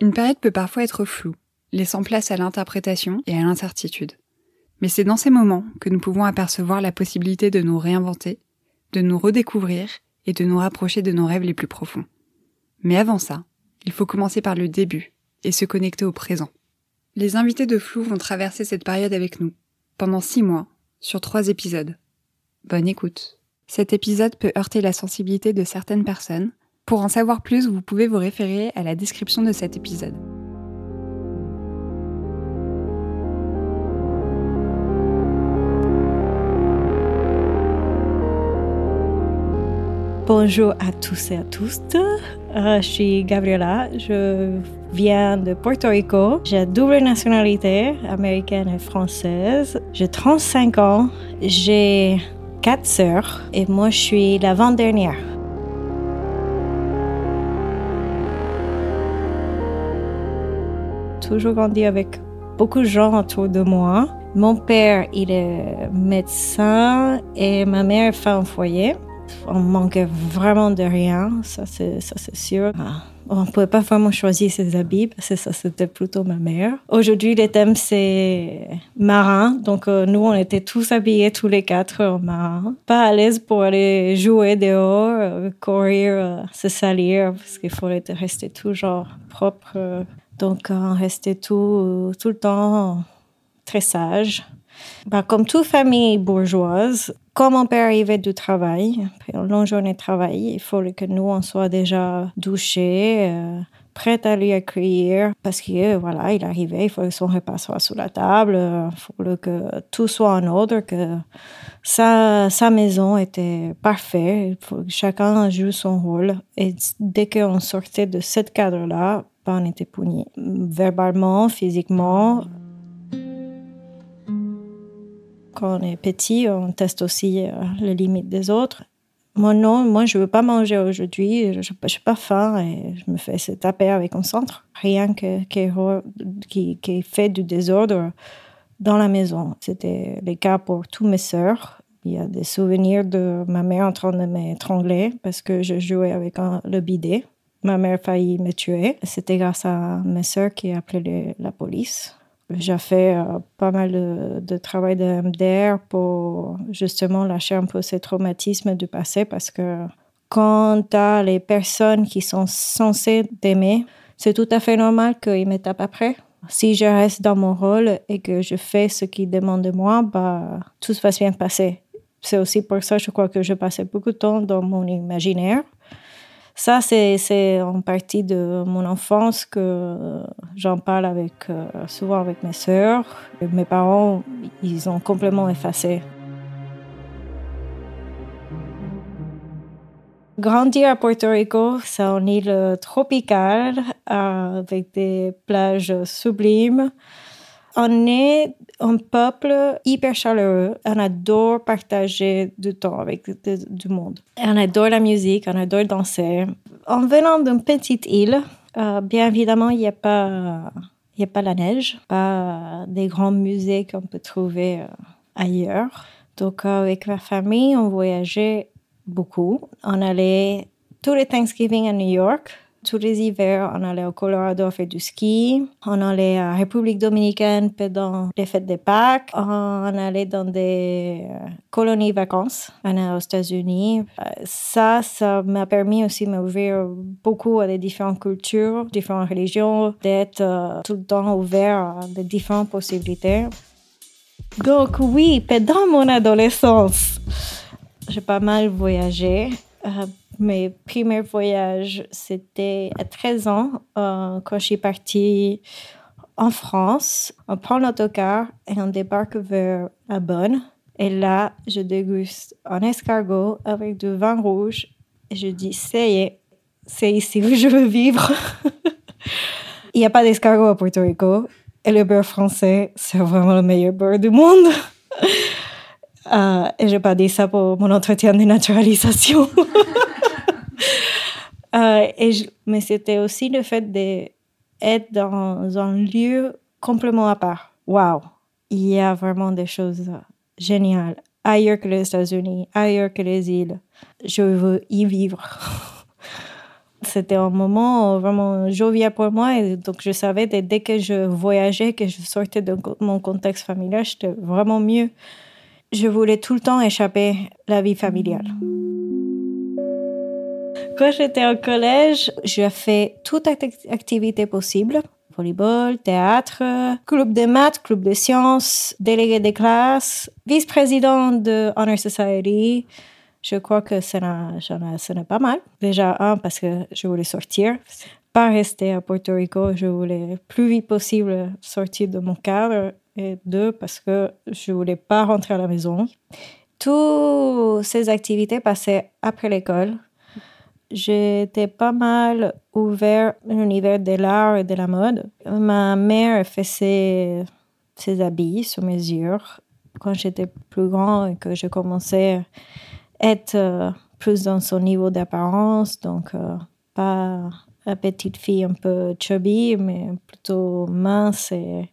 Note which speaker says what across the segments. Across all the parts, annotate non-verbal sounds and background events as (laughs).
Speaker 1: Une période peut parfois être floue, laissant place à l'interprétation et à l'incertitude. Mais c'est dans ces moments que nous pouvons apercevoir la possibilité de nous réinventer, de nous redécouvrir et de nous rapprocher de nos rêves les plus profonds. Mais avant ça, il faut commencer par le début et se connecter au présent. Les invités de Flou vont traverser cette période avec nous, pendant six mois, sur trois épisodes. Bonne écoute. Cet épisode peut heurter la sensibilité de certaines personnes. Pour en savoir plus, vous pouvez vous référer à la description de cet épisode.
Speaker 2: Bonjour à tous et à tous. Euh, je suis Gabriela. Je viens de Porto Rico. J'ai double nationalité, américaine et française. J'ai 35 ans. J'ai quatre sœurs et moi je suis l'avant-dernière. Toujours grandi avec beaucoup de gens autour de moi. Mon père, il est médecin et ma mère femme au foyer. On manquait vraiment de rien, ça c'est, ça c'est sûr. Ah, on ne pouvait pas vraiment choisir ses habits parce que ça c'était plutôt ma mère. Aujourd'hui, le thème c'est marin, donc euh, nous on était tous habillés tous les quatre en marin. Pas à l'aise pour aller jouer dehors, euh, courir, euh, se salir parce qu'il fallait rester toujours propre. Donc on restait tout, tout le temps très sage. Bah, comme toute famille bourgeoise, quand mon père arrivait du travail, après une longue journée de travail, il fallait que nous, on soit déjà douchés, euh, prêts à lui accueillir, parce que voilà, il arrivait, il fallait que son repas soit sous la table, il fallait que tout soit en ordre, que sa, sa maison était parfaite, il faut que chacun joue son rôle. Et dès qu'on sortait de ce cadre-là, ben, on était verbalement, physiquement. Quand on est petit, on teste aussi euh, les limites des autres. Moi, non, moi, je veux pas manger aujourd'hui. Je n'ai pas faim et je me fais se taper avec un centre. Rien que, qui, qui fait du désordre dans la maison. C'était le cas pour toutes mes sœurs. Il y a des souvenirs de ma mère en train de m'étrangler parce que je jouais avec le bidet. Ma mère a failli me tuer. C'était grâce à mes sœurs qui a appelé la police. J'ai fait euh, pas mal de, de travail de MDR pour justement lâcher un peu ces traumatismes du passé parce que quand tu as les personnes qui sont censées t'aimer, c'est tout à fait normal qu'ils me tapent après. Si je reste dans mon rôle et que je fais ce qu'ils demandent de moi, bah, tout va bien passer. C'est aussi pour ça, je crois que je passais beaucoup de temps dans mon imaginaire ça, c'est en partie de mon enfance que j'en parle euh, souvent avec mes sœurs. Mes parents, ils ont complètement effacé. Grandir à Puerto Rico, c'est une île tropicale avec des plages sublimes. On est un peuple hyper chaleureux. On adore partager du temps avec du monde. On adore la musique, on adore danser. En venant d'une petite île, euh, bien évidemment, il n'y a pas, il a pas la neige, pas des grands musées qu'on peut trouver euh, ailleurs. Donc, avec ma famille, on voyageait beaucoup. On allait tous les Thanksgiving à New York tous les hivers, on allait au Colorado faire du ski. On allait à République dominicaine pendant les fêtes des Pâques. On allait dans des euh, colonies vacances aux États-Unis. Euh, ça, ça m'a permis aussi de m'ouvrir beaucoup à des différentes cultures, différentes religions, d'être euh, tout le temps ouvert à des différentes possibilités. Donc oui, pendant mon adolescence, j'ai pas mal voyagé mes premiers voyages, c'était à 13 ans, euh, quand je suis partie en France. On prend l'autocar et on débarque vers la Bonne. Et là, je déguste un escargot avec du vin rouge. Et je dis, ça y est, c'est ici où je veux vivre. (laughs) Il n'y a pas d'escargot à Puerto Rico. Et le beurre français, c'est vraiment le meilleur beurre du monde. (laughs) Euh, et je n'ai pas dit ça pour mon entretien de naturalisation. (laughs) Euh, et mais c'était aussi le fait d'être dans un lieu complètement à part. Waouh! Il y a vraiment des choses géniales ailleurs que les États-Unis, ailleurs que les îles. Je veux y vivre. (laughs) C'était un moment vraiment jovial pour moi. Et donc, je savais dès, dès que je voyageais, que je sortais de mon contexte familial, j'étais vraiment mieux. Je voulais tout le temps échapper à la vie familiale. Quand j'étais au collège, j'ai fait toute activité possible. Volleyball, théâtre, club de maths, club de sciences, délégué de classe, vice-président de Honor Society. Je crois que ça n'est pas mal. Déjà, un, parce que je voulais sortir. Pas rester à Porto Rico. Je voulais plus vite possible sortir de mon cadre. Et deux, parce que je voulais pas rentrer à la maison. Toutes ces activités passaient après l'école j'étais pas mal ouvert à l'univers de l'art et de la mode. Ma mère faisait ses habits sur mesure quand j'étais plus grand et que je commençais à être euh, plus dans son niveau d'apparence, donc euh, pas la petite fille un peu chubby, mais plutôt mince et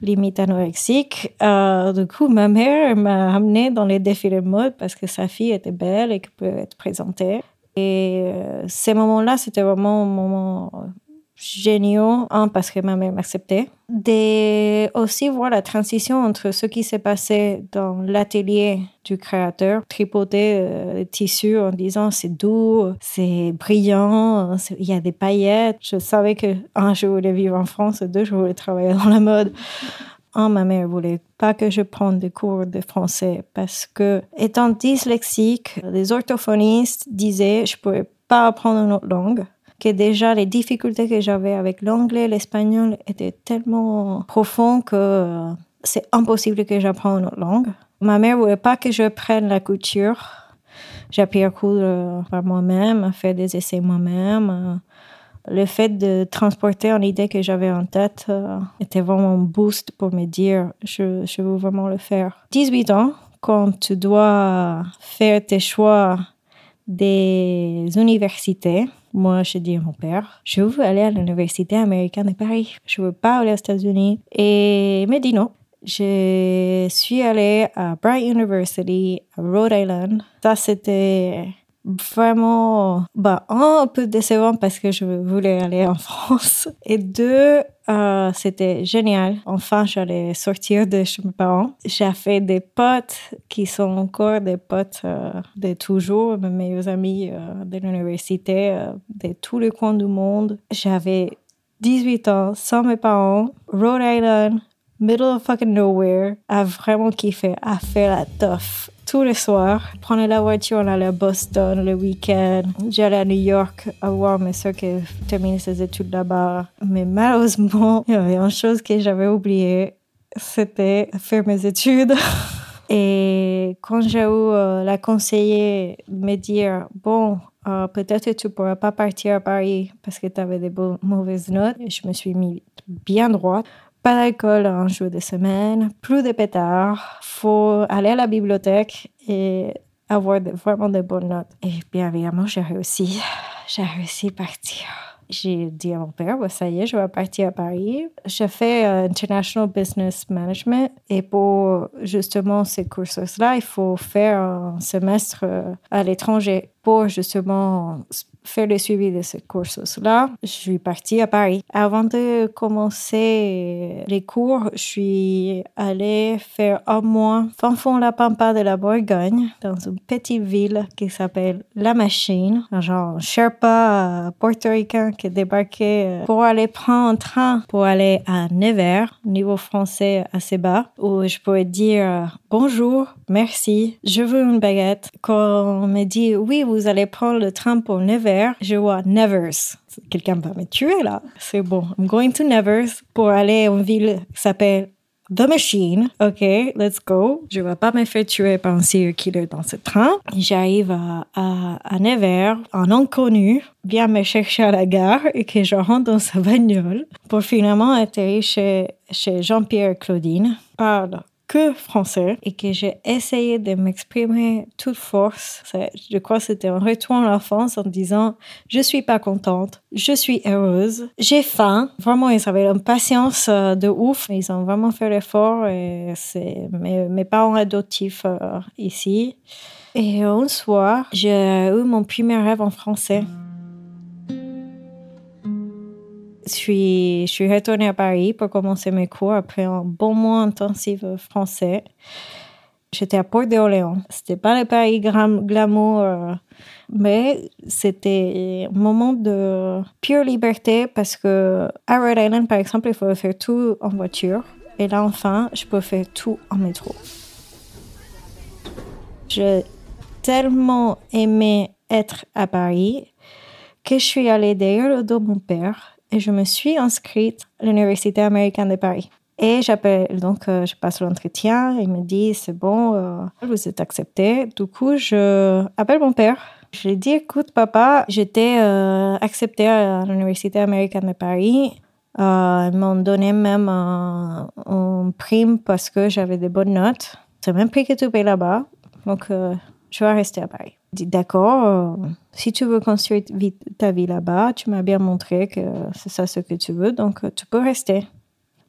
Speaker 2: limite anorexique. Euh, du coup, ma mère m'a amenée dans les défilés de mode parce que sa fille était belle et qu'elle pouvait être présentée. Et euh, ces moments-là, c'était vraiment un moment euh, géniaux, un, parce que ma mère m'acceptait, de aussi voir la transition entre ce qui s'est passé dans l'atelier du créateur, tripoter euh, le tissu en disant c'est doux, c'est brillant, il y a des paillettes. Je savais que, un, je voulais vivre en France, deux, je voulais travailler dans la mode. Un, ma mère voulait pas que je prenne des cours de français parce que, étant dyslexique, les orthophonistes disaient je pouvais pas apprendre une autre langue que déjà les difficultés que j'avais avec l'anglais, l'espagnol étaient tellement profondes que c'est impossible que j'apprenne une autre langue. Ma mère voulait pas que je prenne la couture. J'ai appris à coudre par moi-même, à faire des essais moi-même, le fait de transporter une idée que j'avais en tête euh, était vraiment un boost pour me dire je veux vraiment le faire. 18 ans, quand tu dois faire tes choix des universités, moi, je dis à mon père, je veux aller à l'université américaine de Paris. Je veux pas aller aux États-Unis. Et il m'a dit non. Je suis allée à Bright University, à Rhode Island. Ça, c'était vraiment bah, un, peu décevant parce que je voulais aller en (laughs) France. Et deux, euh, c'était génial. Enfin, j'allais sortir de chez mes parents. J'ai fait des potes qui sont encore des potes euh, de toujours, mes meilleurs amis euh, de l'université, de tous les coins du monde. J'avais 18 ans, sans mes parents, Rhode Island, middle of fucking nowhere, a vraiment kiffé, à faire la tough tous les soirs. Prenais la voiture, on allait à Boston le week-end. J'allais à New York à voir mes soeurs qui terminaient ses études là-bas. Mais malheureusement, (laughs) il y avait une chose que j'avais oubliée, c'était faire mes études. (laughs) Et quand j'ai eu euh, la conseiller me dire, bon, euh, peut-être tu pourras pas partir à Paris parce que tu avais des mauvaises notes, je me suis mis bien droite pas d'alcool un jour de semaine, plus de pétards, faut aller à la bibliothèque et avoir vraiment de bonnes notes. Et bien évidemment, j'ai réussi. J'ai réussi à partir. J'ai dit à mon père, ça y est, je vais partir à Paris. J'ai fait euh, International Business Management et pour justement ces cursus-là, il faut faire un semestre euh, à l'étranger pour justement faire le suivi de ce cursus-là, je suis partie à Paris. Avant de commencer les cours, je suis allée faire un mois fin fond la pampa de la Bourgogne, dans une petite ville qui s'appelle La Machine, un genre Sherpa portoricain qui débarquait euh, pour aller prendre un train pour aller à Nevers, niveau français assez bas, où je pouvais dire bonjour, merci, je veux une baguette. Quand on me dit oui, vous allez prendre le train pour Nevers, je vois Nevers. Quelqu'un va me tuer là. C'est bon. I'm going to Nevers pour aller à une ville qui s'appelle The Machine. OK, let's go. Je vais pas me faire tuer par un serial killer dans ce train. J'arrive à, Nevers, un inconnu vient me chercher à la gare et que je rentre dans sa bagnole pour finalement atterrir chez, chez Jean-Pierre Claudine. Parle que français et que j'ai essayé de m'exprimer toute force. Je crois que c'était un retour en l'enfance en disant je suis pas contente, je suis heureuse, j'ai faim. Vraiment, ils avaient une patience euh, de ouf. Ils ont vraiment fait l'effort et c'est mes, parents adoptifs euh, ici. Et un soir, j'ai eu mon premier rêve en français. Je suis, retournée à Paris pour commencer mes cours après un bon mois intensif français. J'étais à Port-d'Orléans. C'était pas le Paris glamour, euh, mais c'était un moment de pure liberté parce que à Rhode Island, par exemple, il faut faire tout en voiture. Et là, enfin, je peux faire tout en métro. J'ai tellement aimé être à Paris que je suis allée derrière le dos de mon père et je me suis inscrite à l'Université américaine de Paris. Et j'appelle, donc euh, je passe l'entretien, il me dit c'est bon, euh, vous êtes accepté. Du coup, je appelle mon père. Je lui dis écoute papa, j'étais euh, acceptée à l'Université américaine de Paris. ils m'ont donné même un, prime parce que j'avais des bonnes notes. C'est même prix que tu payes là-bas. Donc, je vais rester à Paris. D'accord, si tu veux construire ta vie là-bas, tu m'as bien montré que c'est ça ce que tu veux, donc tu peux rester.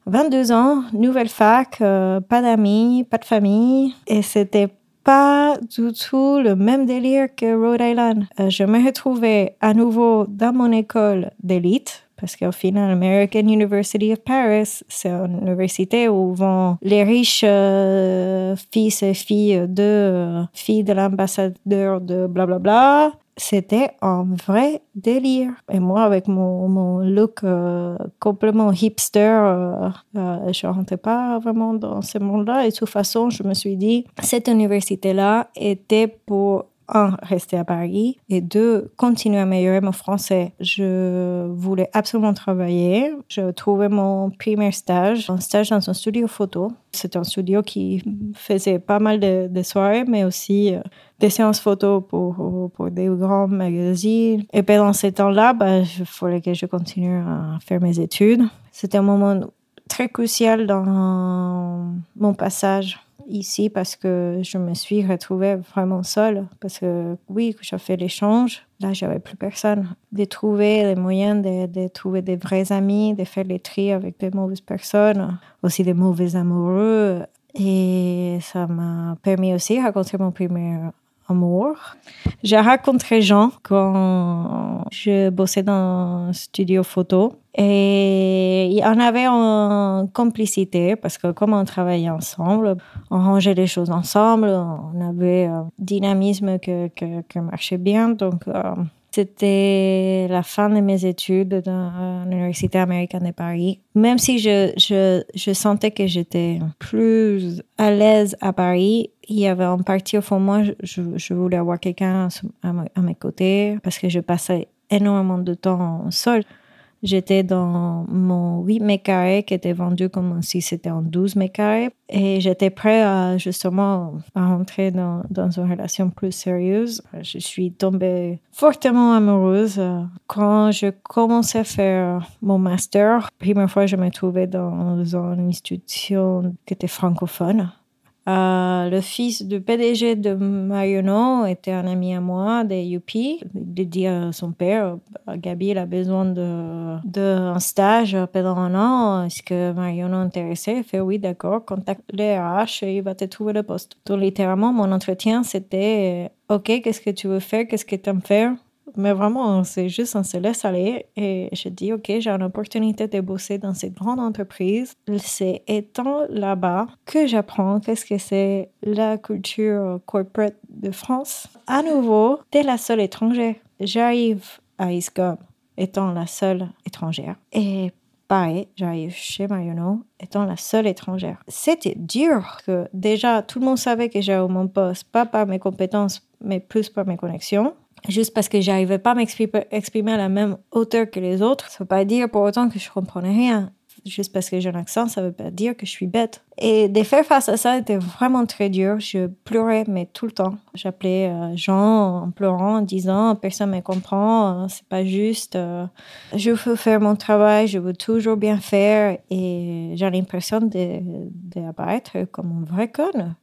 Speaker 2: 22 ans, nouvelle fac, euh, pas d'amis, pas de famille. Et c'était pas du tout le même délire que Rhode Island. Euh, je me retrouvais à nouveau dans mon école d'élite. Parce qu'au final, American University of Paris, c'est une université où vont les riches euh, fils et filles de filles de l'ambassadeur de blablabla, bla, bla, c'était un vrai délire. Et moi, avec mon, look euh, complètement hipster, euh, euh, je ne rentrais pas vraiment dans ce monde-là. Et de toute façon, je me suis dit, cette université-là était pour un, rester à Paris et deux, continuer à améliorer mon français. Je voulais absolument travailler. Je trouvais mon premier stage, un stage dans un studio photo. C'était un studio qui faisait pas mal de, soirées, mais aussi euh, des séances photo pour, pour des grands magazines. Et pendant ces temps-là, bah, il fallait que je continue à faire mes études. C'était un moment très crucial dans mon passage ici parce que je me suis retrouvée vraiment seule. Parce que oui, j'ai fait l'échange, là, j'avais plus personne. De trouver les moyens de, de, trouver des vrais amis, de faire les tri avec des mauvaises personnes, aussi des mauvais amoureux. Et ça m'a permis aussi de rencontrer mon premier amour. J'ai rencontré Jean quand je bossais dans un studio photo et on avait une complicité parce que comme on travaillait ensemble, on rangeait les choses ensemble, on avait un dynamisme qui que, marchait bien. Donc, euh, c'était la fin de mes études dans l'Université américaine de Paris. Même si je, je, je sentais que j'étais plus à l'aise à Paris, il y avait en partie au fond moi, je, je voulais avoir quelqu'un à, à, mes côtés parce que je passais énormément de temps seul. J'étais dans mon 8 mètres carrés qui était vendu comme si c'était en 12 mètres carrés. Et j'étais prêt à justement à rentrer dans, dans une relation plus sérieuse. Je suis tombée fortement amoureuse quand je commençais à faire mon master. Première fois, je me trouvais dans une institution qui était francophone. Euh, le fils du PDG de Marionneau était un ami à moi des UP. Il dit à son père, Gabi, il a besoin d'un de, stage pendant un an. Est-ce que Marionneau est intéressé? Il fait oui, d'accord, contacte les RH et il va te trouver le poste. Donc littéralement, mon entretien, c'était, OK, qu'est-ce que tu veux faire? Qu'est-ce que tu aimes faire mais vraiment, c'est juste, on se laisse aller. Et je dis, OK, j'ai une opportunité de bosser dans cette grande entreprise. C'est étant là-bas que j'apprends qu'est-ce que c'est la culture corporate de France. À nouveau, t'es la seule étrangère. J'arrive à ISCOM étant la seule étrangère. Et pareil, j'arrive chez Marionneau étant la seule étrangère. C'était dur que déjà tout le monde savait que j'avais mon poste, pas par mes compétences, mais plus par mes connexions juste parce que j'arrivais pas à m'exprimer à la même hauteur que les autres, ça veut pas dire pour autant que je comprenais rien. Juste parce que j'ai un accent, ça veut pas dire que je suis bête. Et de faire face à ça était vraiment très dur. Je pleurais, mais tout le temps. J'appelais euh, Jean en pleurant, en disant personne me comprend, euh, c'est pas juste. Euh, je veux faire mon travail, je veux toujours bien faire. Et j'ai l'impression d'apparaître comme une vraie conne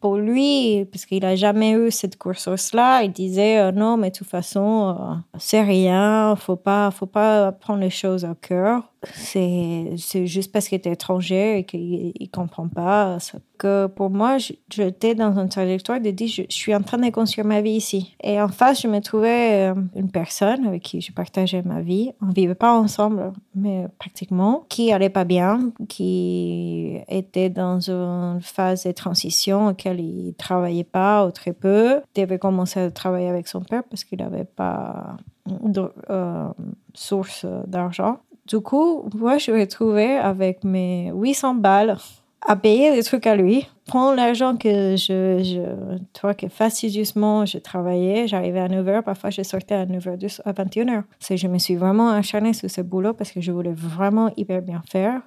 Speaker 2: pour lui, parce qu'il n'a jamais eu cette course-là, il disait euh, non, mais de toute façon, euh, c'est rien, faut pas, faut pas prendre les choses au cœur. C'est juste parce qu'il est étranger et qu'il ne comprend pas. Que pour moi, j'étais dans une trajectoire de dire je, suis en train de construire ma vie ici. Et en face, je me trouvais euh, une personne avec qui je partageais ma vie. On vivait pas ensemble, mais pratiquement, qui allait pas bien, qui était dans une phase de transition auquel il travaillait pas ou très peu. Il devait commencer à travailler avec son père parce qu'il n'avait pas de euh, source d'argent. Du coup, moi, je me retrouvais avec mes 800 balles à payer des trucs à lui. Prendre l'argent que je, je toi, que fastidieusement je travaillais, j'arrivais à 9h, parfois je sortais à 9h, à 21h. Je me suis vraiment acharnée sur ce boulot parce que je voulais vraiment hyper bien faire.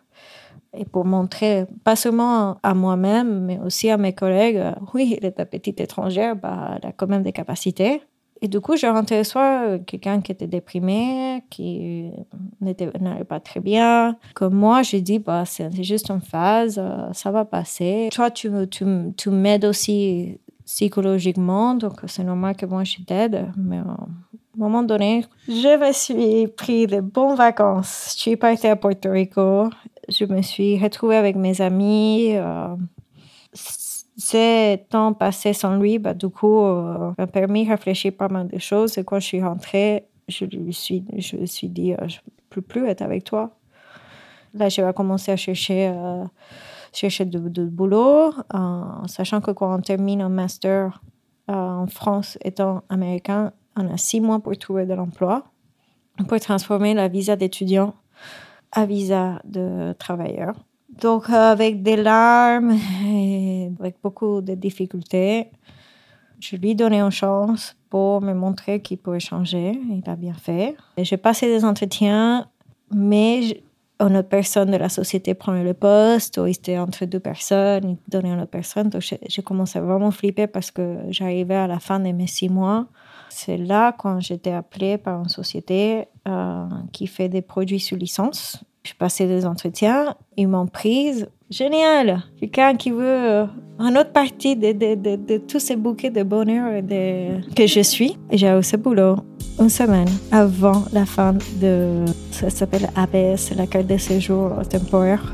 Speaker 2: Et pour montrer, pas seulement à moi-même, mais aussi à mes collègues, oui, est petite étrangère, bah, elle a quand même des capacités. Et du coup, rentrais le soir, euh, quelqu'un qui était déprimé, qui n'allait pas très bien. Comme moi, j'ai dit, bah, c'est juste une phase, euh, ça va passer. Toi, tu, tu, tu m'aides aussi psychologiquement, donc c'est normal que moi, je t'aide. Mais à un moment donné, je me suis pris de bonnes vacances. Je suis partie à Puerto Rico. Je me suis retrouvée avec mes amis. Euh, ces temps passés sans lui, bah, du coup, euh, m'a permis de réfléchir pas mal de choses. Et quand je suis rentrée, je lui suis, je suis dit, euh, je ne peux plus être avec toi. Là, je vais commencer à chercher, euh, chercher de, boulot, sachant que quand on termine un master en France, étant américain, on a six mois pour trouver de l'emploi. On peut transformer la visa d'étudiant à visa de travailleur. Donc, avec des larmes et avec beaucoup de difficultés, je lui ai donné une chance pour me montrer qu'il pouvait changer. Il a bien fait. J'ai passé des entretiens, mais une autre personne de la société prenait le poste, ou il était entre deux personnes, il donnait une autre personne. Donc, j'ai commencé à vraiment flipper parce que j'arrivais à la fin de mes six mois. C'est là quand j'étais appelée par une société euh, qui fait des produits sous licence je passais des entretiens, ils m'ont prise. Génial! Quelqu'un qui veut euh, une autre partie de, de, de, de, tous ces bouquets de bonheur que je suis. J'ai eu ce boulot une semaine avant la fin de. Ça s'appelle ABS, la carte de séjour temporaire.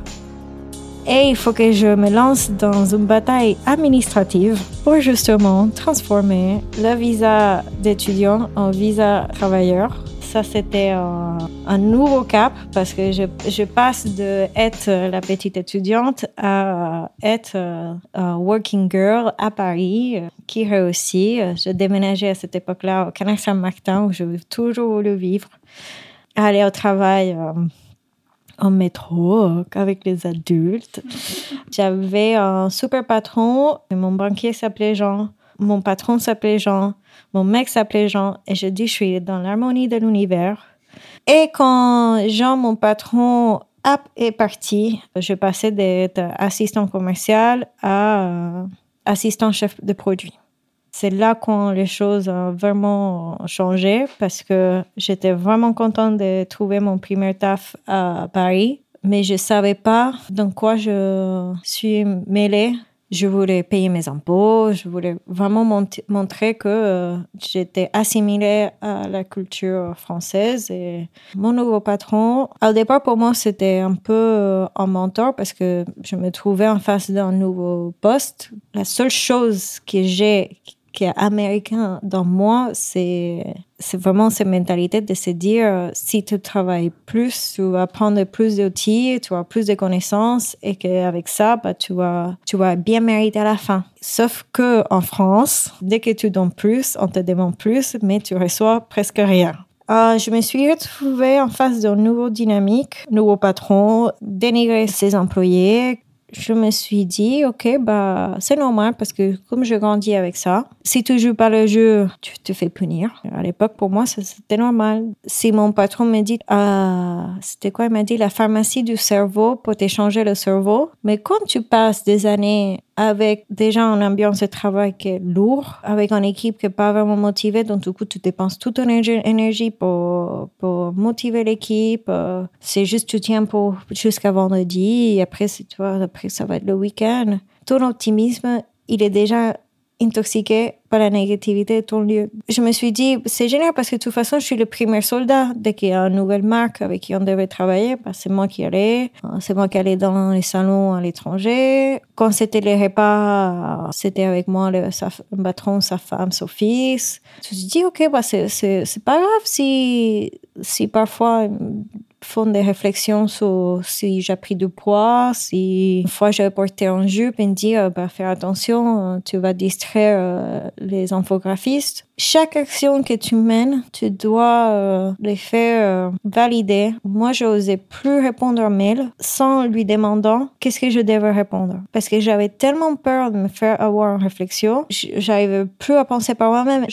Speaker 2: Et il faut que je me lance dans une bataille administrative pour justement transformer le visa d'étudiant en visa travailleur ça, c'était un, nouveau cap parce que je, passe de être la petite étudiante à être un working girl à Paris qui réussit. Je déménageais à cette époque-là au Canal Saint-Martin où je toujours voulu vivre. Aller au travail euh, en métro euh, avec les adultes. J'avais un super patron. Mon banquier s'appelait Jean. Mon patron s'appelait Jean. Mon mec s'appelait Jean et je dis, je suis dans l'harmonie de l'univers. Et quand Jean, mon patron, est parti, je passais d'être assistant commercial à euh, assistant chef de produit. C'est là quand les choses ont vraiment changé parce que j'étais vraiment contente de trouver mon premier taf à Paris, mais je savais pas dans quoi je suis mêlée je voulais payer mes impôts, je voulais vraiment montrer que euh, j'étais assimilée à la culture française. Et mon nouveau patron, au départ pour moi, c'était un peu euh, un mentor parce que je me trouvais en face d'un nouveau poste. La seule chose que j'ai qui est américain dans moi, c'est vraiment cette mentalité de se dire si tu travailles plus, tu vas prendre plus d'outils, tu vas plus de connaissances et qu'avec ça, bah, tu vas tu vas bien mériter à la fin. Sauf que en France, dès que tu donnes plus, on te demande plus, mais tu reçois presque rien. Euh, je me suis retrouvée en face d'un nouveau dynamique, nouveau patron, dénigrer ses employés, je me suis dit, OK, bah, c'est normal parce que comme je grandis avec ça, si tu joues pas le jeu, tu te fais punir. À l'époque, pour moi, c'était normal. Si mon patron me dit, ah, c'était quoi? Il m'a dit la pharmacie du cerveau pour t'échanger le cerveau. Mais quand tu passes des années avec déjà une ambiance de travail qui est lourde, avec une équipe qui n'est pas vraiment motivée, donc du coup, tu dépenses toute ton énergie pour, pour motiver l'équipe. Euh, c'est juste, tu tiens pour jusqu'à vendredi, et après, tu vois, après, ça va être le week-end. Ton optimisme, il est déjà intoxiqué pas la négativité de ton lieu. Je me suis dit, c'est génial parce que de toute façon, je suis le premier soldat. Dès qu'il y a une nouvelle marque avec qui on devait travailler, bah, c'est moi qui allais. C'est moi qui allais dans les salons à l'étranger. Quand c'était les repas, c'était avec moi le patron, sa femme, son fils. Je me suis dit, OK, bah, c'est pas grave si, si parfois font des réflexions sur si j'ai pris du poids, si une fois j'ai porté un jupe et me dire, bah, faire attention, euh, tu vas distraire euh, les infographistes. Chaque action que tu mènes, tu dois euh, les faire valider. Moi, je n'osais plus répondre à mail sans lui demandant qu'est-ce que je devais répondre. Parce que j'avais tellement peur de me faire avoir une réflexion, j'arrivais plus à penser par moi-même.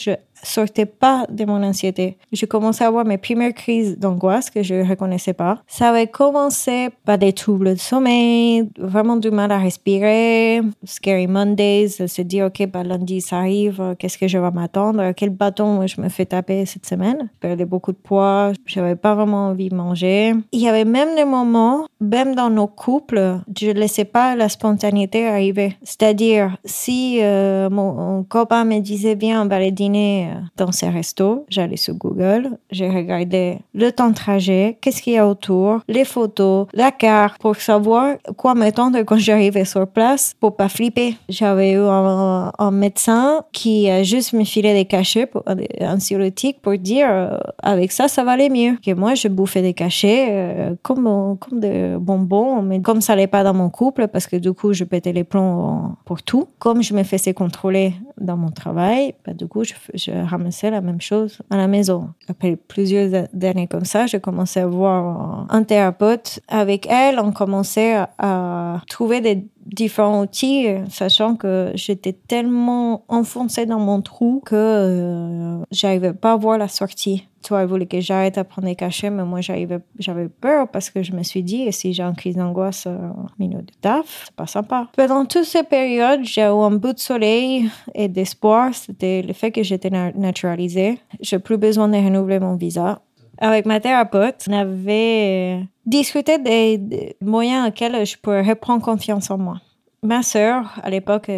Speaker 2: Sortait pas de mon anxiété. Je commençais à avoir mes premières crises d'angoisse que je ne reconnaissais pas. Ça avait commencé par des troubles de sommeil, vraiment du mal à respirer, scary Mondays, se dire, OK, bah, lundi, ça arrive, qu'est-ce que je vais m'attendre, quel bâton je me fais taper cette semaine. Je perdais beaucoup de poids, j'avais pas vraiment envie de manger. Il y avait même des moments, même dans nos couples, je laissais pas la spontanéité arriver. C'est-à-dire, si euh, mon, copain me disait, viens, on va aller dîner dans ces restos, j'allais sur Google, j'ai regardé le temps de trajet, qu'est-ce qu'il y a autour, les photos, la carte pour savoir quoi m'attendre quand j'arrivais sur place pour pas flipper. J'avais eu un, médecin qui a juste me filé des cachets pour, anxiolytiques pour dire euh, avec ça, ça va mieux. Que moi, je bouffais des cachets euh, comme, comme des bonbons, mais comme ça n'allait pas dans mon couple parce que du coup, je pétais les plombs pour tout. Comme je me faisais contrôler dans mon travail, bah, du coup, je ramassais la même chose à la maison. Après plusieurs années comme ça, j'ai commencé à voir un thérapeute. Avec elle, on commençait à trouver des différents outils, sachant que j'étais tellement enfoncée dans mon trou que euh, j'arrivais pas à voir la sortie. Toi, elle voulait que j'arrête à prendre des cachets, mais moi, j'avais peur parce que je me suis dit, si j'ai une crise d'angoisse euh, milieu de taf, c'est pas sympa. Pendant toutes ces périodes, j'ai eu un bout de soleil et d'espoir. C'était le fait que j'étais naturalisée. J'ai plus besoin de renouveler mon visa. Avec ma thérapeute, on avait discuté des, moyens auxquels je pourrais reprendre confiance en moi. Ma sœur, à l'époque,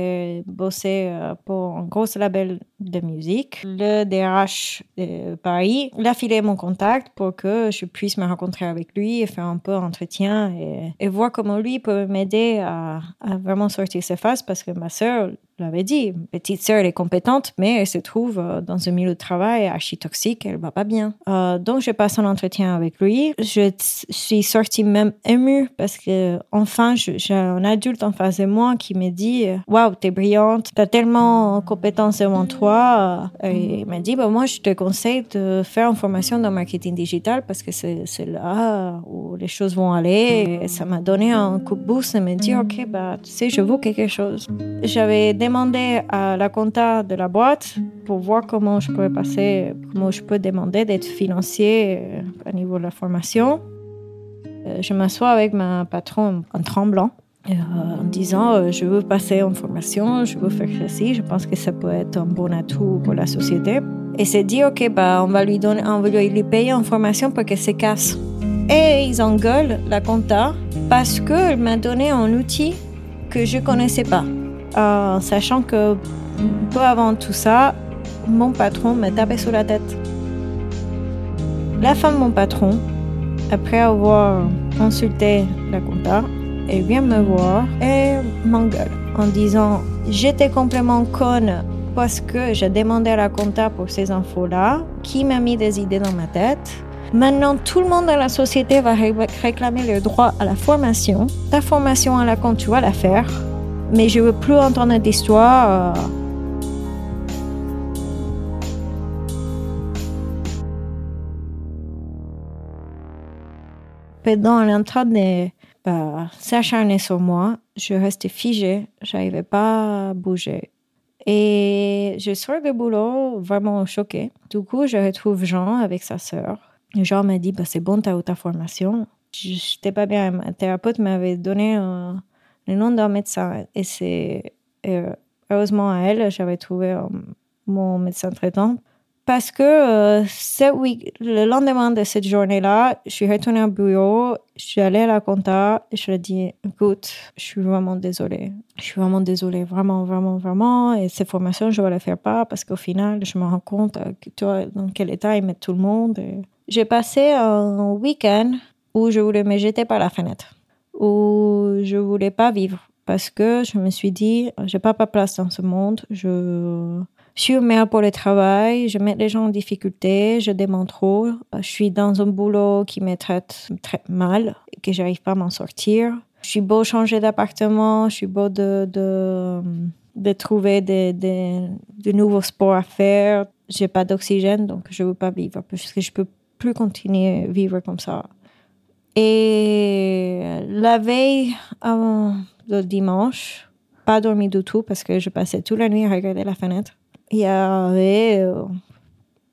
Speaker 2: bossait euh, pour un gros label de musique. Le DRH de Paris l'a filé mon contact pour que je puisse me rencontrer avec lui et faire un peu d'entretien et, et, voir comment lui peut m'aider à, à, vraiment sortir ses faces parce que ma sœur l'avait dit, petite sœur, est compétente, mais elle se trouve euh, dans un milieu de travail archi toxique, elle va pas bien. Euh, donc, je passe un entretien avec lui. Je suis sortie même émue parce que, enfin, j'ai un adulte en face de moi qui me dit, waouh, t'es brillante, t'as tellement de compétences devant toi. Et il m'a dit, bah, moi, je te conseille de faire une formation dans marketing digital parce que c'est là où les choses vont aller. Et ça m'a donné un coup de boost et me dire, ok, bah, tu sais, je vaux quelque chose. J'avais demander à la compta de la boîte pour voir comment je peux passer, comment je peux demander d'être financier à euh, niveau de la formation. Euh, je m'assois avec ma patron en tremblant, euh, en disant je veux passer en formation, je veux faire ceci, je pense que ça peut être un bon atout pour la société. Et c'est dit ok bah on va lui donner, on va lui payer en formation pour qu'elle se casse. Et ils engueulent la compta parce qu'elle m'a donné un outil que je connaissais pas. Euh, sachant que peu avant tout ça, mon patron m'a tapé sur la tête. La femme de mon patron, après avoir consulté la compta, elle vient me voir et m'engueule en disant J'étais complètement conne parce que j'ai demandé à la compta pour ces infos-là, qui m'a mis des idées dans ma tête. Maintenant, tout le monde dans la société va réclamer le droit à la formation. Ta formation à la compte, tu vas la faire mais je veux plus entendre d'histoire. Euh. Pendant train de bah, s'acharner sur moi, je restais figée, j'arrivais pas à bouger. Et je sors de boulot vraiment choquée. Du coup, je retrouve Jean avec sa sœur. Jean m'a dit, bah, c'est bon, tu as eu ta formation. Je n'étais pas bien. Ma thérapeute m'avait donné un, le nom d'un médecin. Et c'est heureusement à elle, j'avais trouvé euh, mon médecin traitant parce que euh, le lendemain de cette journée-là, je suis retournée au bureau, je suis allée à la compta et je lui ai dit, écoute, je suis vraiment désolée. Je suis vraiment désolée, vraiment, vraiment, vraiment. Et ces formations, je ne vais les faire pas parce qu'au final, je me rends compte euh, que toi, dans quel état ils mettent tout le monde. J'ai passé un week-end où je voulais me jeter par la fenêtre, où je voulais pas vivre parce que je me suis dit, j'ai pas ma place dans ce monde, je suis mère pour le travail, je mets les gens en difficulté, je demande trop. Je suis dans un boulot qui me traite, mal et que j'arrive pas à m'en sortir. Je suis beau changer d'appartement, je suis beau de, de, de trouver des, des, de nouveaux sports à faire. J'ai pas d'oxygène, donc je veux pas vivre parce que je peux plus continuer à vivre comme ça. Et la veille, avant le dimanche, pas dormi du tout parce que je passais toute la nuit à regarder la fenêtre il y avait euh,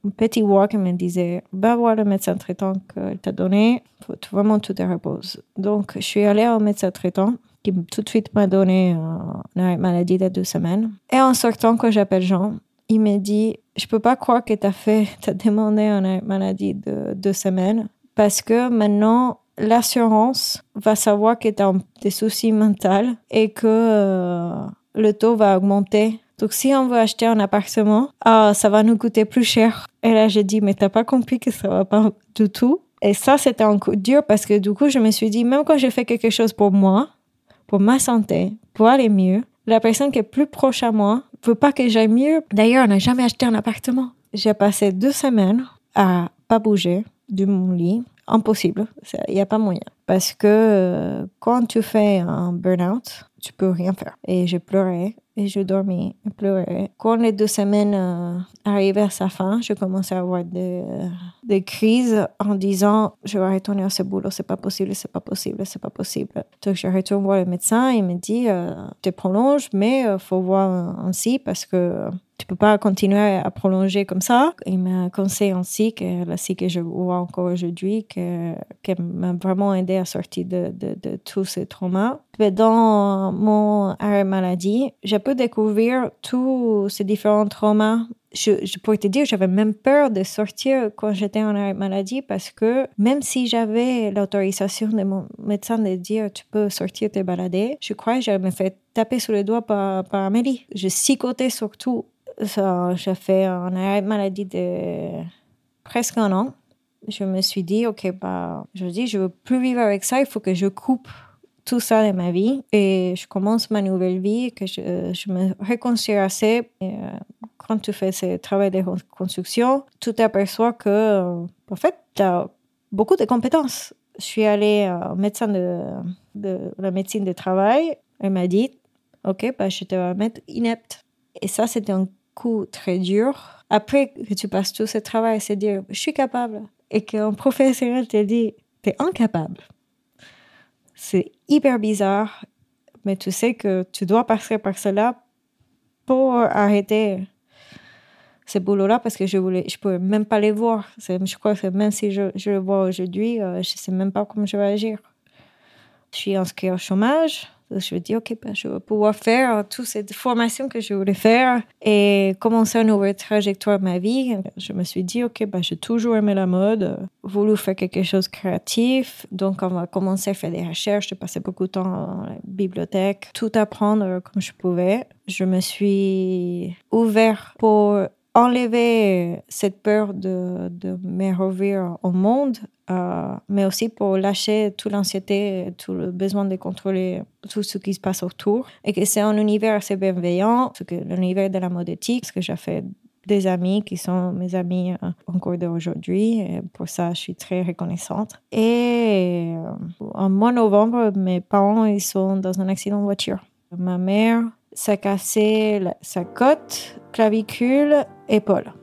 Speaker 2: un petit voix qui me disait Va voir le médecin traitant qu'il t'a donné, faut vraiment tout te repose. Donc, je suis allée au médecin traitant qui tout de suite m'a donné euh, une maladie de deux semaines. Et en sortant, quand j'appelle Jean, il me dit Je peux pas croire que tu as fait, tu as demandé une maladie de deux semaines parce que maintenant, l'assurance va savoir que tu as des soucis mentaux et que euh, le taux va augmenter donc, si on veut acheter un appartement, ah, ça va nous coûter plus cher. Et là, j'ai dit, mais t'as pas compris que ça va pas du tout. Et ça, c'était un coup dur parce que du coup, je me suis dit, même quand j'ai fait quelque chose pour moi, pour ma santé, pour aller mieux, la personne qui est plus proche à moi veut pas que j'aille mieux. D'ailleurs, on n'a jamais acheté un appartement. J'ai passé deux semaines à pas bouger de mon lit. Impossible. Il n'y a pas moyen. Parce que euh, quand tu fais un burn-out, tu peux rien faire. Et j'ai pleuré et je dormais et pleurais. Quand les deux semaines euh, arrivaient à sa fin, je commençais à avoir des, des crises en disant je vais retourner à ce boulot, c'est pas possible, c'est pas possible, c'est pas possible. Donc je retourne voir le médecin, il me dit euh, tu prolonges, mais il euh, faut voir ainsi parce que tu peux pas continuer à prolonger comme ça. Il m'a conseillé ainsi que la scie que je vois encore aujourd'hui, qui m'a vraiment aidé à sortir de, de, tous ces traumas. Dans mon arrêt maladie, j'ai pu découvrir tous ces différents traumas je, je, pourrais te dire, j'avais même peur de sortir quand j'étais en arrêt maladie parce que même si j'avais l'autorisation de mon médecin de dire tu peux sortir te balader, je crois que j'avais me fait taper sur le doigt par, par Amélie. Je sicotais surtout j'ai fait un arrêt maladie de presque un an. Je me suis dit, OK, bah, je dis, je veux plus vivre avec ça, il faut que je coupe tout ça de ma vie et je commence ma nouvelle vie, que je, je me réconcilie assez. Euh, quand tu fais ce travail de reconstruction, tu t'aperçois que, euh, en fait, tu as beaucoup de compétences. Je suis allée au médecin de, de la médecine de travail. Elle m'a dit, OK, bah, je te vais mettre inepte. Et ça, c'était un coup très dur. Après que tu passes tout ce travail, c'est dire je suis capable et qu'un professionnel te dit tu es incapable. C'est hyper bizarre, mais tu sais que tu dois passer par cela pour arrêter ce boulot-là parce que je voulais, je pouvais même pas les voir. Je crois que même si je, je le vois aujourd'hui, euh, je sais même pas comment je vais agir. Je suis inscrite au chômage. Je me dis, OK, ben, je vais pouvoir faire toute cette formation que je voulais faire et commencer une nouvelle trajectoire de ma vie. Je me suis dit, OK, ben, j'ai toujours aimé la mode, voulu faire quelque chose de créatif. Donc, on va commencer à faire des recherches. Je passais beaucoup de temps dans la bibliothèque, tout apprendre comme je pouvais. Je me suis ouvert pour enlever cette peur de, de me revenir au monde, euh, mais aussi pour lâcher toute l'anxiété, tout le besoin de contrôler tout ce qui se passe autour. Et que c'est un univers assez bienveillant, l'univers de la mode éthique, parce que j'ai fait des amis qui sont mes amis euh, encore d'aujourd'hui. Pour ça, je suis très reconnaissante. Et euh, en mois novembre, mes parents ils sont dans un accident de voiture. Ma mère s'est cassé sa côte, clavicule épaule.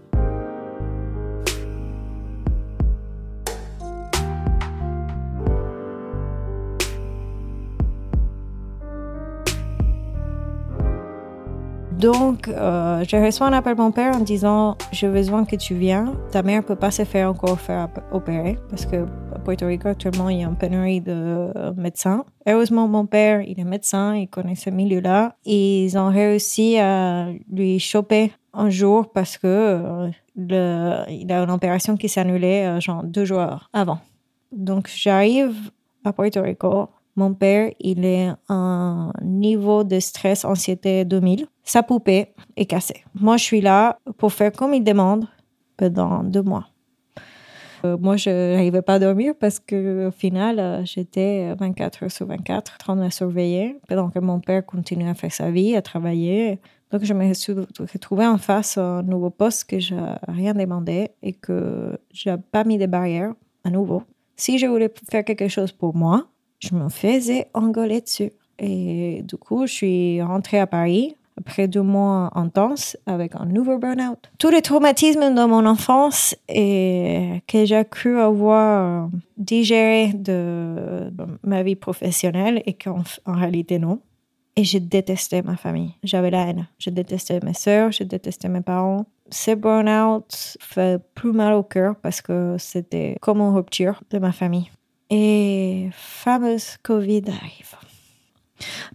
Speaker 2: Donc, euh, je reçois un appel de mon père en disant J'ai besoin que tu viennes. Ta mère ne peut pas se faire encore faire opérer parce que Puerto Rico, actuellement, il y a une pénurie de médecins. Heureusement, mon père, il est médecin, il connaît ce milieu-là. Ils ont réussi à lui choper un jour parce que euh, il a une opération qui annulée euh, genre deux jours avant. Donc, j'arrive à Puerto Rico. Mon père, il est un niveau de stress, anxiété 2000. Sa poupée est cassée. Moi, je suis là pour faire comme il demande pendant deux mois. Euh, moi, je n'arrivais pas à dormir parce qu'au final, euh, j'étais 24 heures sur 24 en train de surveiller pendant que mon père continuait à faire sa vie, à travailler. Donc, je me suis retrouvée en face à un nouveau poste que je n'ai rien demandé et que je n'ai pas mis de barrières à nouveau. Si je voulais faire quelque chose pour moi, je me faisais engueuler dessus. Et du coup, je suis rentrée à Paris après deux mois intenses avec un nouveau burn-out. Tous les traumatismes de mon enfance et que j'ai cru avoir digéré de ma vie professionnelle et qu'en en réalité non. Et j'ai détesté ma famille. J'avais la haine. Je détestais mes soeurs, je détestais mes parents. Ce burn-out fait plus mal au cœur parce que c'était comme une rupture de ma famille. Et fameuse Covid arrive.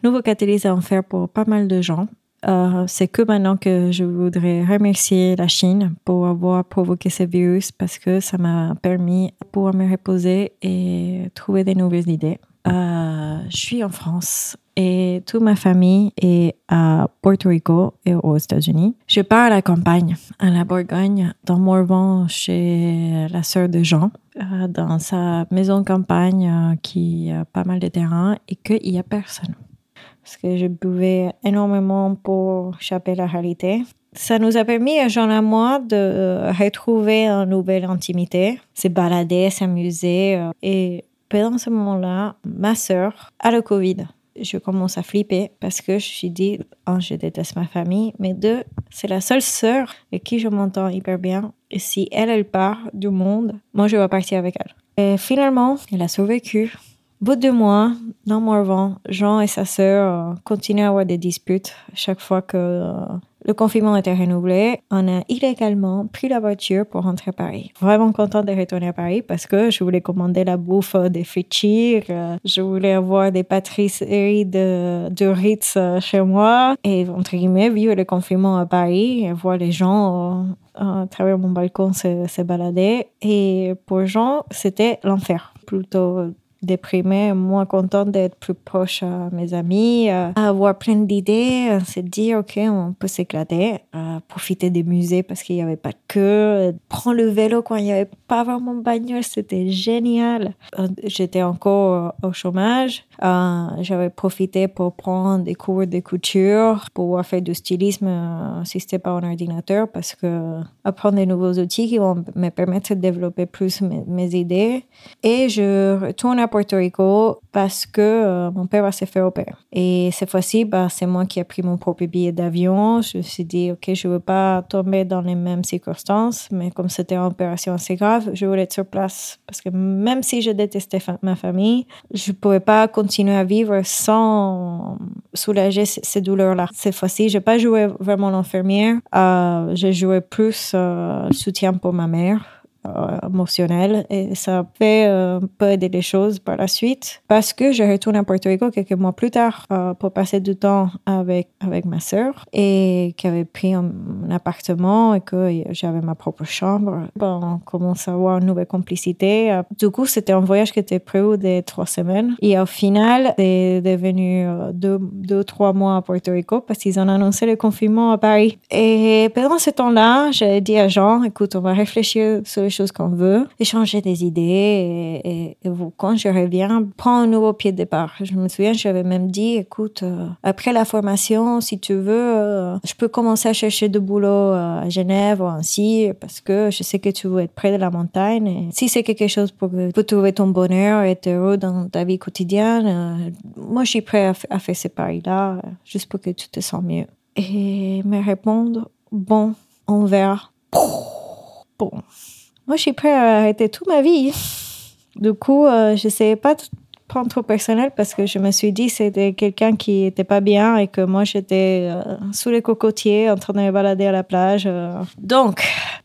Speaker 2: Nouveau catalyse à en faire pour pas mal de gens. Euh, c'est que maintenant que je voudrais remercier la Chine pour avoir provoqué ce virus parce que ça m'a permis de pouvoir me reposer et trouver des nouvelles idées. Euh, je suis en France et toute ma famille est à Puerto Rico et aux États-Unis. Je pars à la campagne, à la Bourgogne, dans Morvan, chez la sœur de Jean, euh, dans sa maison de campagne qui a pas mal de terrain et qu'il n'y a personne parce que je buvais énormément pour échapper à la réalité. Ça nous a permis, Jean et moi, de retrouver une nouvelle intimité, se balader, s'amuser. Euh, et pendant ce moment-là, ma sœur a le Covid. Je commence à flipper parce que je suis dit, un, je déteste ma famille, mais deux, c'est la seule sœur avec qui je m'entends hyper bien. Et si elle, elle part du monde, moi, je vais partir avec elle. Et finalement, elle a survécu bout de mois, dans Morvan, Jean et sa sœur euh, continuent à avoir des disputes chaque fois que euh, le confinement était renouvelé. On a illégalement pris la voiture pour rentrer à Paris. Vraiment content de retourner à Paris parce que je voulais commander la bouffe des frites euh, je voulais avoir des pâtisseries de, de Ritz chez moi et entre guillemets vivre le confinement à Paris et voir les gens à travers mon balcon se balader. Et pour Jean, c'était l'enfer. Plutôt déprimée, moins contente d'être plus proche à mes amis, à avoir plein d'idées, se dire, OK, on peut s'éclater, profiter des musées parce qu'il n'y avait pas que, prendre le vélo quand il n'y avait pas vraiment bagnole, c'était génial. Euh, j'étais encore au chômage, euh, j'avais profité pour prendre des cours de couture, pour faire du stylisme assisté par un ordinateur parce que apprendre des nouveaux outils qui vont me permettre de développer plus mes, mes idées. Et je retourne à Puerto Rico parce que euh, mon père va se faire opérer. Et cette fois-ci, bah, c'est moi qui ai pris mon propre billet d'avion. Je me suis dit, OK, je ne veux pas tomber dans les mêmes circonstances, mais comme c'était une opération assez grave, je voulais être sur place. Parce que même si je détestais ma famille, je ne pouvais pas continuer à vivre sans soulager ces douleurs-là. Cette fois-ci, je n'ai pas joué vraiment l'infirmière. Euh, j'ai joué plus euh, soutien pour ma mère émotionnel et ça fait un peu aider les choses par la suite parce que je retourne à Puerto Rico quelques mois plus tard euh, pour passer du temps avec, avec ma sœur et qui avait pris un, appartement et que j'avais ma propre chambre. Bon, on commence à avoir une nouvelle complicité. Euh, du coup, c'était un voyage qui était prévu de trois semaines et au final, c'est devenu deux, deux, trois mois à Puerto Rico parce qu'ils ont annoncé le confinement à Paris. Et pendant ce temps-là, j'ai dit à Jean, écoute, on va réfléchir sur les choses qu'on veut, échanger des idées et, quand je reviens, prends un nouveau pied de départ. Je me souviens, j'avais même dit, écoute, euh, après la formation, si tu veux, euh, je peux commencer à chercher de boulot euh, à Genève ou ainsi parce que je sais que tu veux être près de la montagne. Et si c'est quelque chose pour, pour trouver ton bonheur, être heureux dans ta vie quotidienne, moi, je suis prêt à, faire ces paris-là juste pour que tu te sens mieux. Et me répondre, bon, on verra. Bon, moi, je suis prêt à arrêter toute ma vie. Du coup, euh, je n'essayais pas prendre trop personnel parce que je me suis dit que c'était quelqu'un qui était pas bien et que moi, j'étais euh, sous les cocotiers en train de me balader à la plage. Euh. Donc,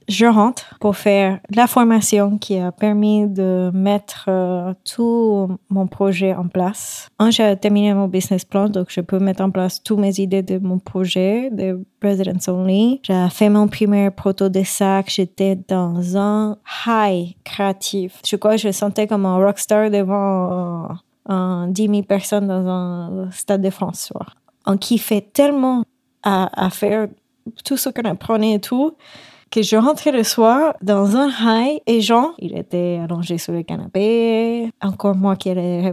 Speaker 2: je rentre pour faire la formation qui a permis de mettre euh, tout mon projet en place. J'ai terminé mon business plan, donc je peux mettre en place toutes mes idées de mon projet de Residence Only. J'ai fait mon premier proto de sac. J'étais dans un high créatif. Je crois que je sentais comme un rockstar devant euh, 10 000 personnes dans un stade de France. On kiffait tellement à, à faire tout ce qu'on apprenait et tout que je rentrais le soir dans un high et Jean, il était allongé sur le canapé, encore moi qui allais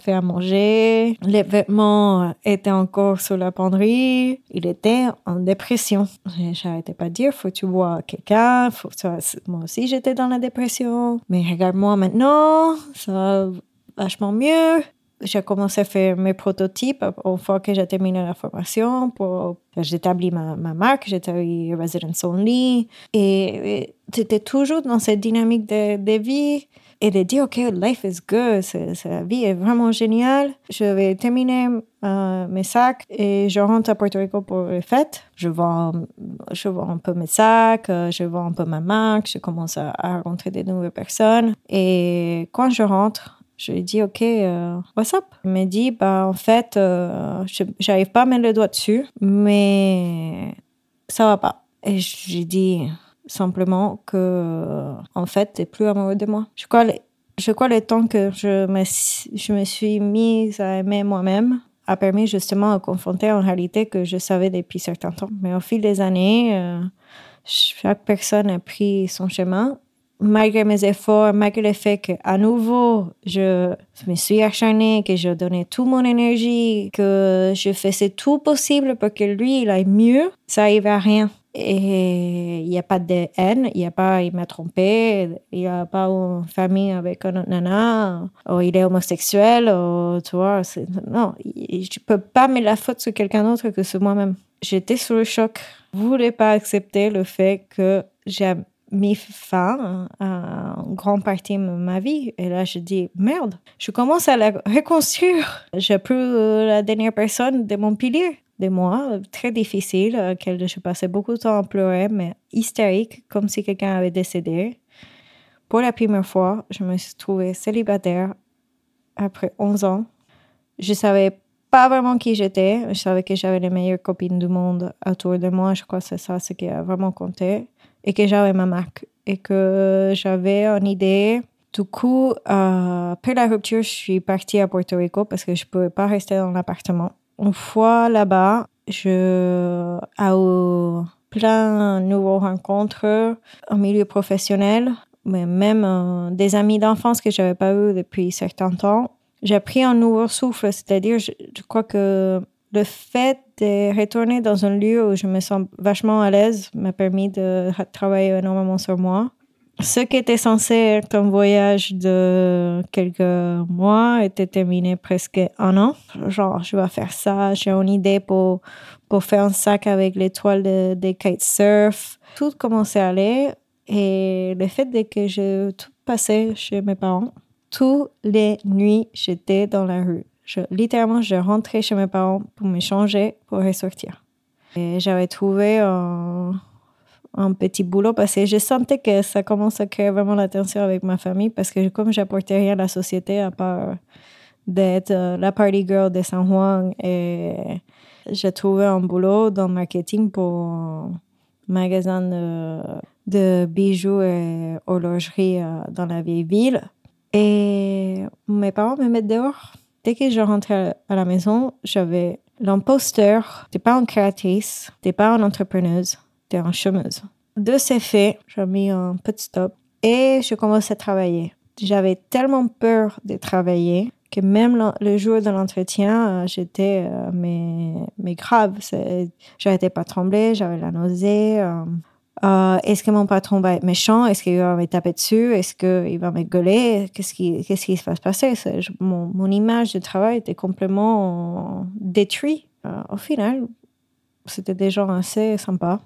Speaker 2: faire à manger, les vêtements étaient encore sur la penderie, il était en dépression. J'arrêtais pas de dire, faut tu vois quelqu'un, faut moi aussi j'étais dans la dépression, mais regarde-moi maintenant, ça va vachement mieux j'ai commencé à faire mes prototypes une fois que j'ai terminé la formation. Pour, j'établis ma, ma marque, j'établis Residence Only. Et, c'était toujours dans cette dynamique de, vie et de dire, OK, life is good, la vie est vraiment géniale. Je vais terminer euh, mes sacs et je rentre à Puerto Rico pour les fêtes. Je vends, je vends un peu mes sacs, euh, je vends un peu ma marque, je commence à, à rencontrer des nouvelles personnes. Et quand je rentre, je lui ai dit, OK, euh, what's up? Il m'a dit, bah, en fait, euh, j'arrive pas à mettre le doigt dessus, mais ça va pas. Et j'ai dit simplement que, en fait, t'es plus amoureux de moi. Je crois, je le temps que je me, je me suis mise à aimer moi-même a permis justement de confronter en réalité que je savais depuis certains temps. Mais au fil des années, euh, chaque personne a pris son chemin malgré mes efforts, malgré le fait qu'à nouveau, je me suis acharnée, que je donnais toute mon énergie, que je faisais tout possible pour que lui, il aille mieux, ça n'arrive à rien. Et il n'y a pas de haine, il n'y a pas, il m'a trompé, il n'y a pas une famille avec un autre nana, ou il est homosexuel, ou tu vois, non, je ne peux pas mettre la faute sur quelqu'un d'autre que sur moi-même. J'étais sous le choc. Je voulais pas accepter le fait que j'aime mis fin à une grande partie de ma vie. Et là, je dis, merde, je commence à la reconstruire. J'ai plus la dernière personne de mon pilier de moi, très difficile, auquel je passais beaucoup de temps à pleurer, mais hystérique, comme si quelqu'un avait décédé. Pour la première fois, je me suis trouvée célibataire après 11 ans. Je savais pas vraiment qui j'étais. Je savais que j'avais les meilleures copines du monde autour de moi. Je crois que c'est ça ce qui a vraiment compté et que j'avais ma marque et que j'avais une idée. Du coup, euh, après la rupture, je suis partie à Puerto Rico parce que je ne pouvais pas rester dans l'appartement. Une fois là-bas, je ai eu plein de nouvelles rencontres au milieu professionnel, mais même euh, des amis d'enfance que j'avais pas eu depuis certains temps. J'ai pris un nouveau souffle, c'est-à-dire, je, je crois que le fait de retourner dans un lieu où je me sens vachement à l'aise m'a permis de travailler énormément sur moi. Ce qui était censé être un voyage de quelques mois était terminé presque un an. Genre, je vais faire ça, j'ai une idée pour, pour faire un sac avec l'étoile de, des kitesurf. Tout commençait à aller et le fait de que je tout passais chez mes parents, toutes les nuits, j'étais dans la rue. Littéralement, je rentrais chez mes parents pour me changer, pour ressortir. Et j'avais trouvé un, petit boulot parce que je sentais que ça commence à créer vraiment la tension avec ma famille parce que comme j'apportais rien à la société à part d'être euh, la party girl de San Juan et j'ai trouvé un boulot dans le marketing pour un magasin de, de bijoux et horlogerie euh, dans la vieille ville. Et mes parents me mettent dehors dès que je rentrais à la maison, j'avais l'imposteur. T'es pas une créatrice, t'es pas une entrepreneuse, t'es une chômeuse. De ces faits, j'ai mis un petit stop et je commençais à travailler. J'avais tellement peur de travailler que même le, jour de l'entretien, euh, j'étais euh, mais, mais grave. J'arrêtais pas de trembler, j'avais la nausée. Euh, euh, est-ce que mon patron va être méchant? Est-ce qu'il va me taper dessus? Est-ce qu'il va me gueuler? Qu'est-ce qui, va se passer? Mon, image de travail était complètement détruite. Euh, au final, c'était des gens assez sympas.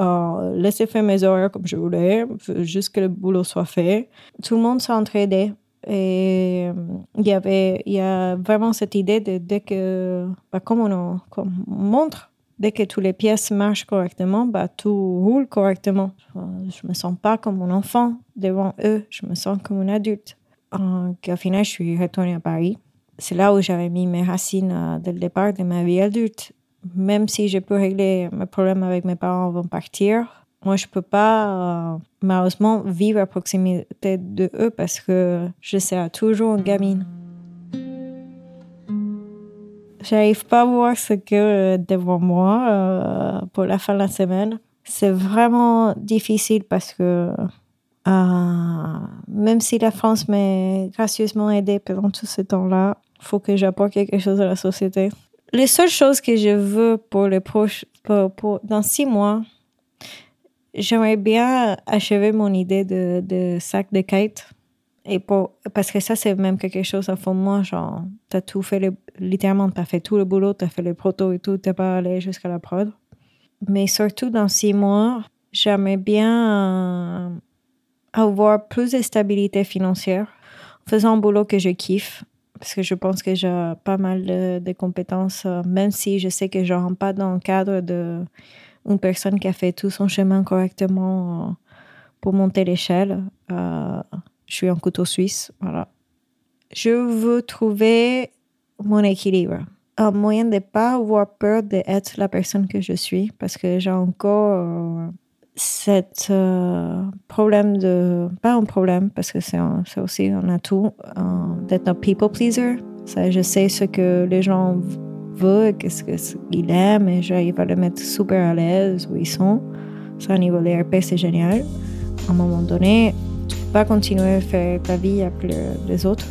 Speaker 2: Euh, laisser faire mes horaires comme je voulais, juste que le boulot soit fait. Tout le monde s'entraidait. Et il y avait y a vraiment cette idée de dès que, bah, comme on montre dès que toutes les pièces marchent correctement, bah, tout roule correctement. Je me sens pas comme un enfant devant eux, je me sens comme un adulte. au final, je suis retournée à Paris. C'est là où j'avais mis mes racines euh, dès le départ de ma vie adulte. Même si je peux régler mes problèmes avec mes parents avant de partir, moi, je peux pas, euh, malheureusement, vivre à proximité de eux parce que je serai toujours une gamine. J'arrive pas à voir ce que euh, devant moi euh, pour la fin de la semaine. C'est vraiment difficile parce que même si la France m'a gracieusement aidé pendant tout ce temps-là, faut que j'apporte quelque chose à la société. Les seules choses que je veux pour les proches, dans six mois, J'aimerais bien achever mon idée de, de sac de kite. Et pour, parce que ça, c'est même quelque chose à fond moi. Genre, t'as tout fait, le, littéralement, t'as fait tout le boulot, t'as fait les protos et tout, t'es pas allé jusqu'à la prod. Mais surtout dans six mois, j'aimerais bien euh, avoir plus de stabilité financière en faisant un boulot que je kiffe. Parce que je pense que j'ai pas mal de, compétences, euh, même si je sais que je rentre pas dans le cadre de une personne qui a fait tout son chemin correctement euh, pour monter l'échelle. Euh, je suis un couteau suisse, voilà. Je veux trouver mon équilibre. Un moyen de ne pas avoir peur d'être la personne que je suis, parce que j'ai encore euh, cet problème de... Pas un problème, parce que c'est aussi un atout, d'être un people pleaser. Ça, je sais ce que les gens veut, qu'est-ce qu'il aime, et j'arrive à le mettre super à l'aise où ils sont. Ça, au niveau des RP, c'est génial. À un moment donné, pas continuer à faire ta vie avec les autres,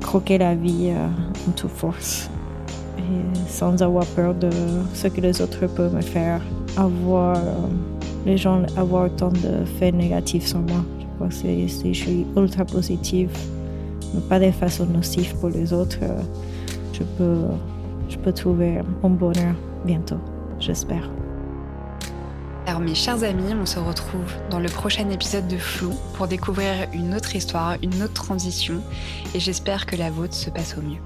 Speaker 2: croquer la vie euh, en toute force, sans avoir peur de ce que les autres peuvent me faire, avoir euh, les gens avoir autant de faits négatifs sur moi. Je crois que si je suis ultra positive, mais pas de façon nocive pour les autres, euh, je peux je peux trouver mon bonheur bientôt, j'espère.
Speaker 1: Alors mes chers amis, on se retrouve dans le prochain épisode de Flou pour découvrir une autre histoire, une autre transition et j'espère que la vôtre se passe au mieux.